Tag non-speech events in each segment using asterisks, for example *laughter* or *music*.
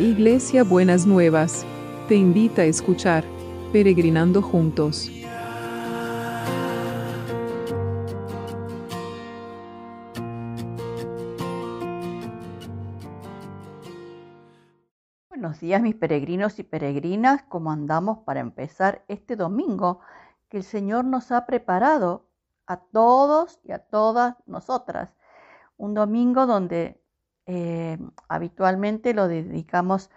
Iglesia Buenas Nuevas, te invita a escuchar Peregrinando Juntos. Buenos días mis peregrinos y peregrinas, ¿cómo andamos para empezar este domingo que el Señor nos ha preparado a todos y a todas nosotras? Un domingo donde eh, habitualmente lo dedicamos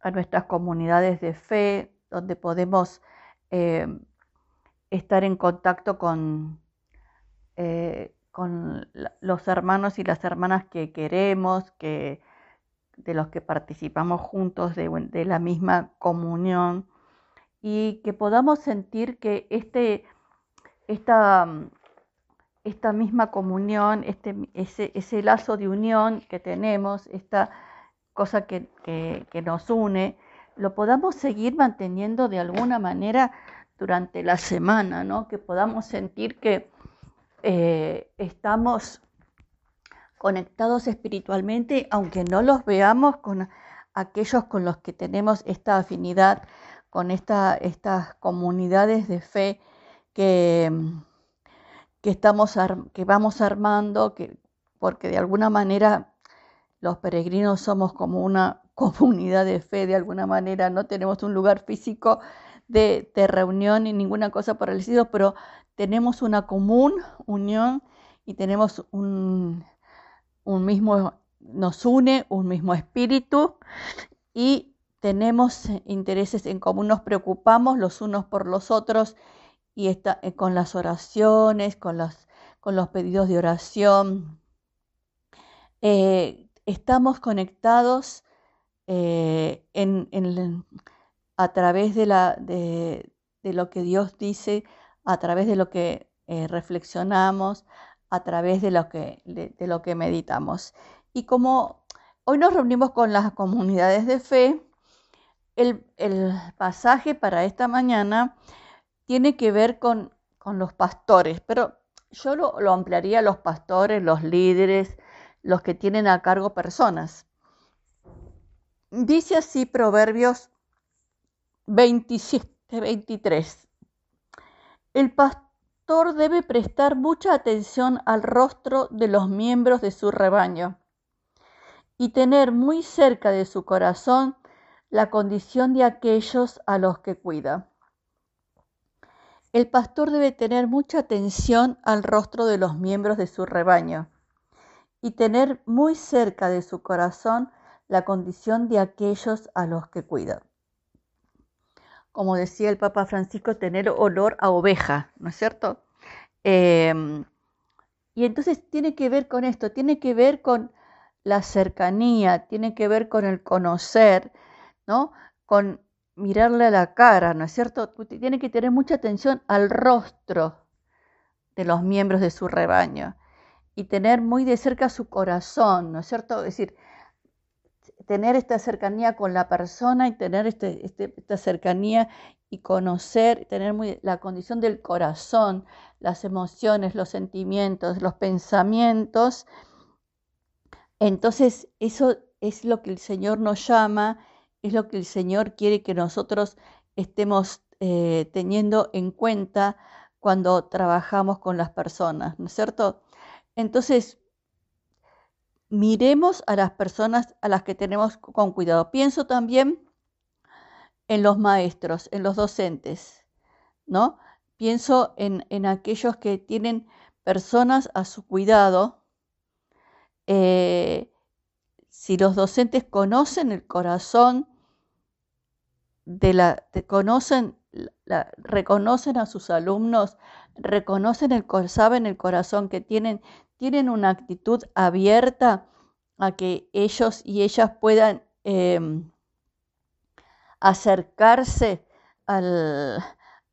a nuestras comunidades de fe, donde podemos eh, estar en contacto con, eh, con los hermanos y las hermanas que queremos, que, de los que participamos juntos de, de la misma comunión y que podamos sentir que este, esta esta misma comunión, este, ese, lazo de unión que tenemos, esta cosa que, nos une, lo podamos seguir manteniendo de alguna manera durante la semana, ¿no? que podamos sentir que eh, estamos conectados espiritualmente, aunque no los veamos con aquellos con los que tenemos esta afinidad, con esta, estas comunidades de fe que, que, estamos que vamos armando, que, porque de alguna manera los peregrinos somos como una *laughs* comunidad de fe, de alguna manera no tenemos un lugar físico de, reunión ni ninguna cosa por el estilo, pero tenemos una común unión y tenemos un, un mismo, nos une un mismo espíritu y tenemos intereses en común, nos preocupamos los unos por los otros y eh, con las oraciones, con los, con los pedidos de oración. Eh, estamos conectados eh, en, a través de, la, de, lo que Dios dice, a través de lo que reflexionamos, a través de lo que, de, lo que meditamos. Y como hoy nos reunimos con las comunidades de fe, el, el pasaje para esta mañana tiene que ver con, los pastores, pero yo lo, ampliaría a los pastores, los líderes, los que tienen a cargo personas. Dice así Proverbios 27, 23. El pastor debe prestar mucha atención al rostro de los miembros de su rebaño y tener muy cerca de su corazón la condición de aquellos a los que cuida. El pastor debe tener mucha atención al rostro de los miembros de su rebaño y tener muy cerca de su corazón la condición de aquellos a los que cuida. Como decía el Papa Francisco, tener olor a oveja, ¿no es cierto? Em, y entonces tiene que ver con esto, tiene que ver con la cercanía, tiene que ver con el conocer, ¿no? Con mirarle a la cara, ¿no es cierto? Tiene que tener mucha atención al rostro de los miembros de su rebaño y tener muy de cerca su corazón, ¿no es cierto? Es decir, tener esta cercanía con la persona y tener este, este, esta cercanía y conocer, tener muy, la condición del corazón, las emociones, los sentimientos, los pensamientos. Entonces, eso es lo que el Señor nos llama es lo que el Señor quiere que nosotros estemos eh, teniendo en cuenta cuando trabajamos con las personas, ¿no es cierto? Entonces, miremos a las personas a las que tenemos con cuidado. Pienso también en los maestros, en los docentes, ¿no? Pienso en, aquellos que tienen personas a su cuidado. Eh, si los docentes conocen el corazón de la, conocen, reconocen a sus alumnos, reconocen el, saben el corazón que tienen, tienen una actitud abierta a que ellos y ellas puedan em, acercarse al,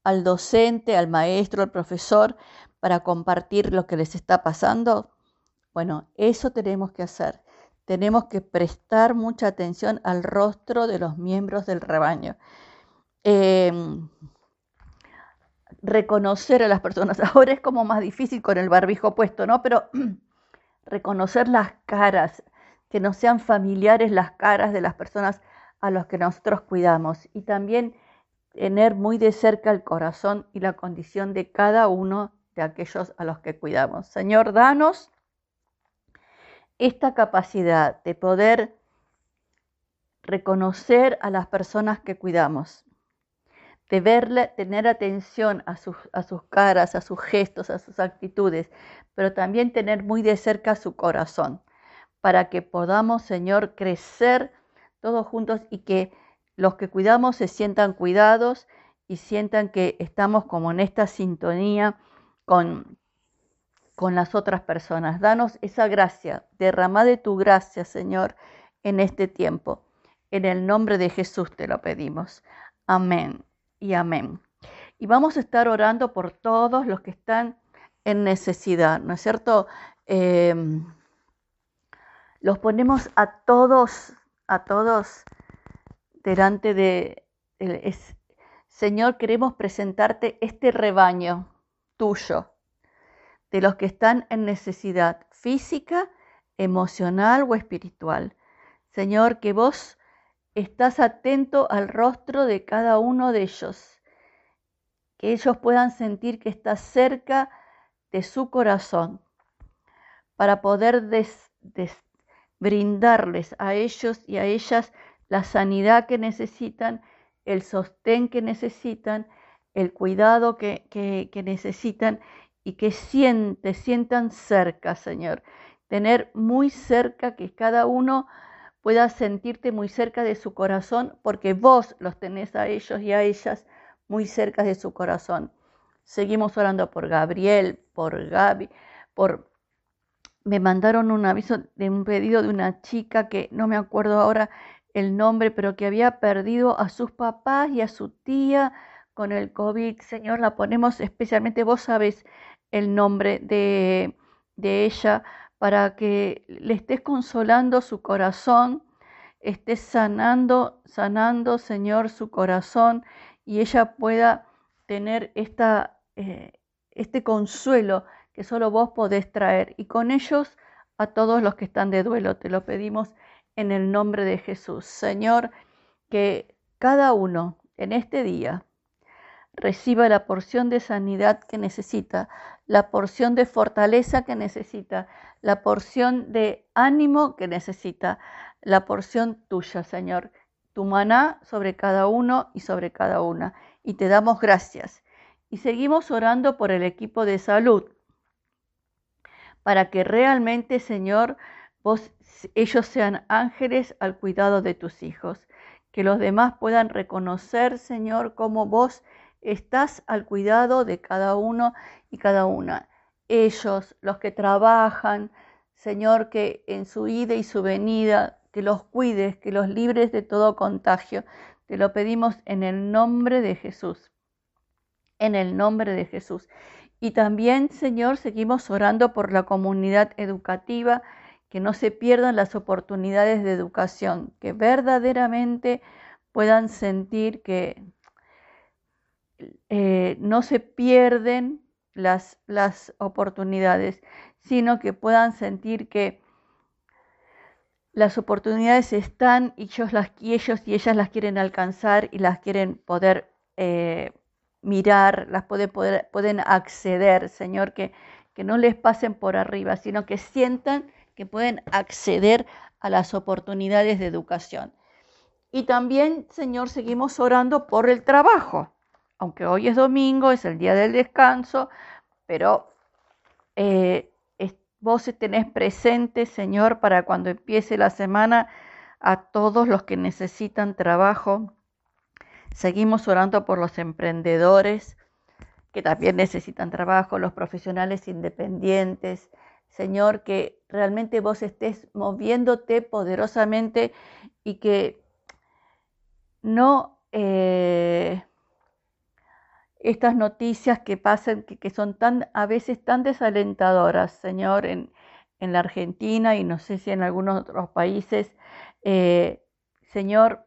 al docente, al maestro, al profesor, para compartir lo que les está pasando. Bueno, eso tenemos que hacer tenemos que prestar mucha atención al rostro de los miembros del rebaño. Em, reconocer a las personas. *laughs* Ahora es como más difícil con el barbijo puesto, ¿no? Pero *clears throat* reconocer las caras, que no sean familiares las caras de las personas a los que nosotros cuidamos y también tener muy de cerca el corazón y la condición de cada uno de aquellos a los que cuidamos. Señor, danos esta capacidad de poder reconocer a las personas que cuidamos, de verle, tener atención a sus, a sus caras, a sus gestos, a sus actitudes, pero también tener muy de cerca su corazón, para que podamos, Señor, crecer todos juntos y que los que cuidamos se sientan cuidados y sientan que estamos como en esta sintonía con, con las otras personas. Danos esa gracia, derrama de tu gracia, Señor, en este tiempo. En el nombre de Jesús te lo pedimos. Amén y amén. Y vamos a estar orando por todos los que están en necesidad, ¿no es cierto? Em, los ponemos a todos, a todos delante de... Señor, queremos presentarte este rebaño tuyo, de los que están en necesidad física, emocional o espiritual. Señor, que vos estás atento al rostro de cada uno de ellos, que ellos puedan sentir que estás cerca de su corazón, para poder brindarles a ellos y a ellas la sanidad que necesitan, el sostén que necesitan, el cuidado que, que, necesitan y que siente, sientan cerca, Señor. Tener muy cerca que cada uno pueda sentirte muy cerca de su corazón, porque vos los tenés a ellos y a ellas muy cerca de su corazón. Seguimos orando por Gabriel, por Gaby, por... Me mandaron un aviso de un pedido de una chica que no me acuerdo ahora el nombre, pero que había perdido a sus papás y a su tía con el COVID. Señor, la ponemos especialmente, vos sabes el nombre de, de ella, para que le estés consolando su corazón, estés sanando, sanando, Señor, su corazón y ella pueda tener esta, eh, este consuelo que solo vos podés traer. Y con ellos a todos los que están de duelo, te lo pedimos en el nombre de Jesús. Señor, que cada uno en este día reciba la porción de sanidad que necesita, la porción de fortaleza que necesita, la porción de ánimo que necesita, la porción tuya, Señor. Tu maná sobre cada uno y sobre cada una. Y te damos gracias. Y seguimos orando por el equipo de salud, para que realmente, Señor, vos ellos sean ángeles al cuidado de tus hijos. Que los demás puedan reconocer, Señor, cómo vos estás al cuidado de cada uno y cada una. Ellos, los que trabajan, Señor, que en su ida y su venida, que los cuides, que los libres de todo contagio. Te lo pedimos en el nombre de Jesús. En el nombre de Jesús. Y también, Señor, seguimos orando por la comunidad educativa que no se pierdan las oportunidades de educación, que verdaderamente puedan sentir que eh, no se pierden las, las oportunidades, sino que puedan sentir que las oportunidades están y ellos, las, y ellos y ellas las quieren alcanzar y las quieren poder eh, mirar, las puede, poder, pueden acceder, Señor, que, que no les pasen por arriba, sino que sientan que pueden acceder a las oportunidades de educación. Y también, Señor, seguimos orando por el trabajo, aunque hoy es domingo, es el día del descanso, pero eh, vos tenés presente, Señor, para cuando empiece la semana a todos los que necesitan trabajo. Seguimos orando por los emprendedores que también necesitan trabajo, los profesionales independientes, Señor, que realmente vos estés moviéndote poderosamente y que no eh, estas noticias que pasan, que, son tan, a veces tan desalentadoras, Señor, en, la Argentina y no sé si en algunos otros países, eh, Señor,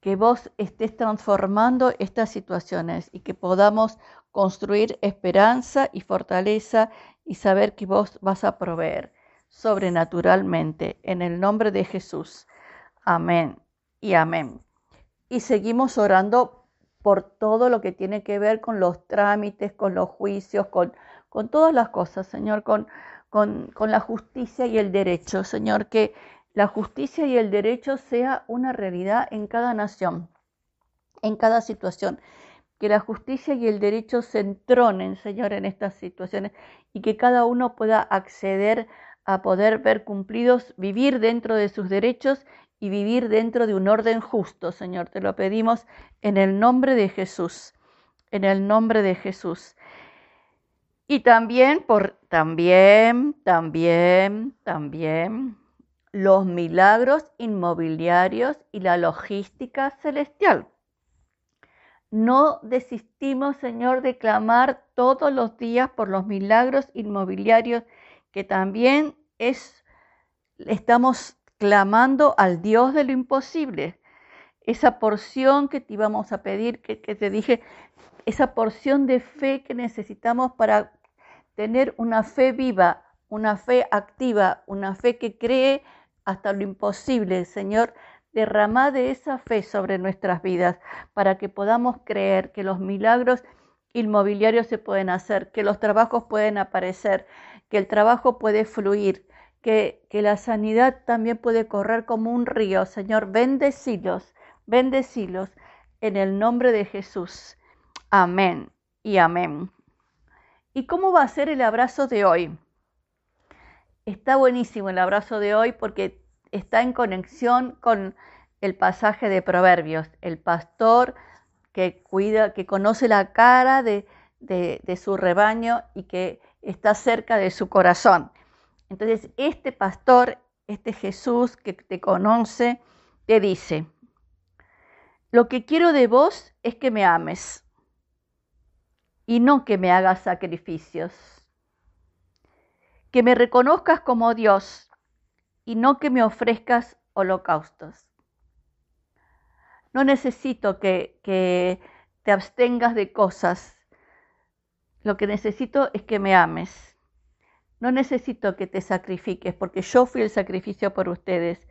que vos estés transformando estas situaciones y que podamos construir esperanza y fortaleza y saber que vos vas a proveer sobrenaturalmente en el nombre de Jesús. Amén y amén. Y seguimos orando por todo lo que tiene que ver con los trámites, con los juicios, con, con todas las cosas, Señor, con, con, con la justicia y el derecho, Señor, que la justicia y el derecho sea una realidad en cada nación, en cada situación. Que la justicia y el derecho se entronen, Señor, en estas situaciones y que cada uno pueda acceder a poder ver cumplidos, vivir dentro de sus derechos y vivir dentro de un orden justo, Señor. Te lo pedimos en el nombre de Jesús, en el nombre de Jesús. Y también por también, también, también los milagros inmobiliarios y la logística celestial. No desistimos, Señor, de clamar todos los días por los milagros inmobiliarios que también es estamos clamando al Dios de lo imposible. Esa porción que te íbamos a pedir, que, te dije, esa porción de fe que necesitamos para tener una fe viva, una fe activa, una fe que cree hasta lo imposible. Señor, derrama de esa fe sobre nuestras vidas para que podamos creer que los milagros inmobiliarios se pueden hacer, que los trabajos pueden aparecer, que el trabajo puede fluir, que, la sanidad también puede correr como un río. Señor, bendecilos, bendecilos en el nombre de Jesús. Amén y amén. ¿Y cómo va a ser el abrazo de hoy? Está buenísimo el abrazo de hoy porque está en conexión con el pasaje de Proverbios, el pastor que cuida, que conoce la cara de, de su rebaño y que está cerca de su corazón. Entonces, este pastor, este Jesús que te conoce, te dice, lo que quiero de vos es que me ames y no que me hagas sacrificios. Que me reconozcas como Dios y no que me ofrezcas holocaustos. No necesito que, que te abstengas de cosas. Lo que necesito es que me ames no necesito que te sacrifiques porque yo fui el sacrificio por ustedes.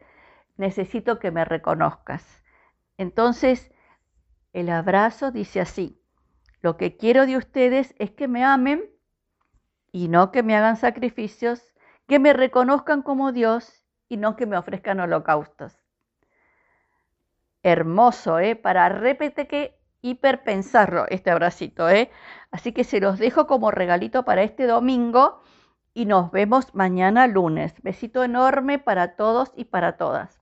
Necesito que me reconozcas. Entonces, el abrazo dice así, lo que quiero de ustedes es que me amen y no que me hagan sacrificios, que me reconozcan como Dios y no que me ofrezcan holocaustos. Hermoso, ¿eh? Para repetir que hiperpensarlo este abracito, ¿eh? Así que se los dejo como regalito para este domingo y nos vemos mañana lunes. Besito enorme para todos y para todas.